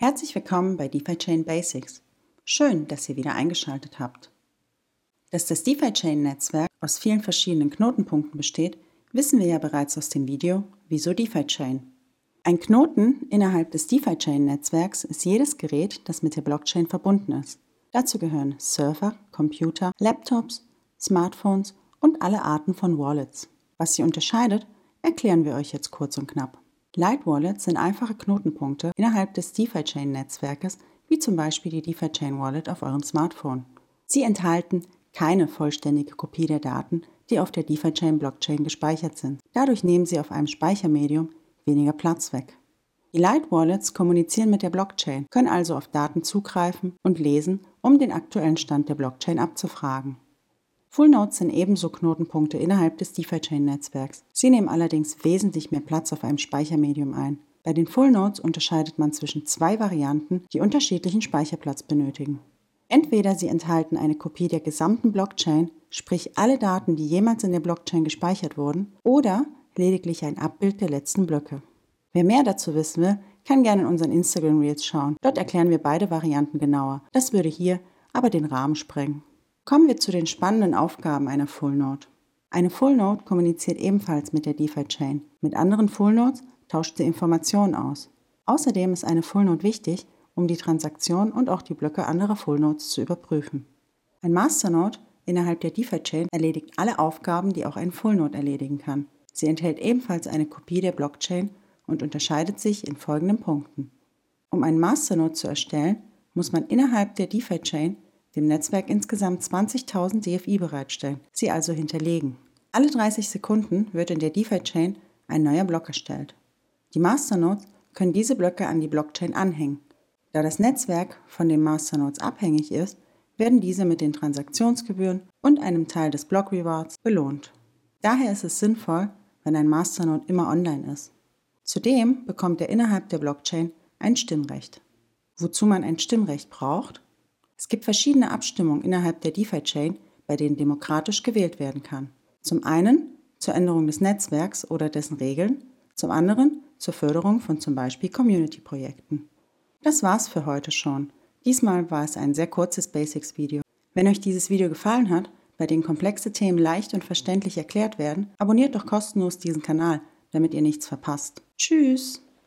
Herzlich willkommen bei DeFi Chain Basics. Schön, dass ihr wieder eingeschaltet habt. Dass das DeFi Chain Netzwerk aus vielen verschiedenen Knotenpunkten besteht, wissen wir ja bereits aus dem Video Wieso DeFi Chain. Ein Knoten innerhalb des DeFi Chain Netzwerks ist jedes Gerät, das mit der Blockchain verbunden ist. Dazu gehören Server, Computer, Laptops, Smartphones und alle Arten von Wallets. Was sie unterscheidet, erklären wir euch jetzt kurz und knapp. Light Wallets sind einfache Knotenpunkte innerhalb des DeFi-Chain-Netzwerkes, wie zum Beispiel die DeFi-Chain Wallet auf eurem Smartphone. Sie enthalten keine vollständige Kopie der Daten, die auf der DeFi-Chain Blockchain gespeichert sind. Dadurch nehmen sie auf einem Speichermedium weniger Platz weg. Die Light Wallets kommunizieren mit der Blockchain, können also auf Daten zugreifen und lesen, um den aktuellen Stand der Blockchain abzufragen. Full Nodes sind ebenso Knotenpunkte innerhalb des DeFi-Chain-Netzwerks. Sie nehmen allerdings wesentlich mehr Platz auf einem Speichermedium ein. Bei den Full Nodes unterscheidet man zwischen zwei Varianten, die unterschiedlichen Speicherplatz benötigen. Entweder sie enthalten eine Kopie der gesamten Blockchain, sprich alle Daten, die jemals in der Blockchain gespeichert wurden, oder lediglich ein Abbild der letzten Blöcke. Wer mehr dazu wissen will, kann gerne in unseren Instagram Reels schauen. Dort erklären wir beide Varianten genauer. Das würde hier aber den Rahmen sprengen. Kommen wir zu den spannenden Aufgaben einer Full Node. Eine Full Node kommuniziert ebenfalls mit der DeFi-Chain. Mit anderen Full Nodes tauscht sie Informationen aus. Außerdem ist eine Full Node wichtig, um die Transaktion und auch die Blöcke anderer Full Nodes zu überprüfen. Ein Masternode innerhalb der DeFi-Chain erledigt alle Aufgaben, die auch ein Full Node erledigen kann. Sie enthält ebenfalls eine Kopie der Blockchain und unterscheidet sich in folgenden Punkten. Um einen Masternode zu erstellen, muss man innerhalb der DeFi-Chain dem Netzwerk insgesamt 20.000 DFI bereitstellen, sie also hinterlegen. Alle 30 Sekunden wird in der DeFi-Chain ein neuer Block erstellt. Die Masternodes können diese Blöcke an die Blockchain anhängen. Da das Netzwerk von den Masternodes abhängig ist, werden diese mit den Transaktionsgebühren und einem Teil des Block Rewards belohnt. Daher ist es sinnvoll, wenn ein Masternode immer online ist. Zudem bekommt er innerhalb der Blockchain ein Stimmrecht. Wozu man ein Stimmrecht braucht, es gibt verschiedene Abstimmungen innerhalb der DeFi-Chain, bei denen demokratisch gewählt werden kann. Zum einen zur Änderung des Netzwerks oder dessen Regeln, zum anderen zur Förderung von zum Beispiel Community-Projekten. Das war's für heute schon. Diesmal war es ein sehr kurzes Basics-Video. Wenn euch dieses Video gefallen hat, bei dem komplexe Themen leicht und verständlich erklärt werden, abonniert doch kostenlos diesen Kanal, damit ihr nichts verpasst. Tschüss!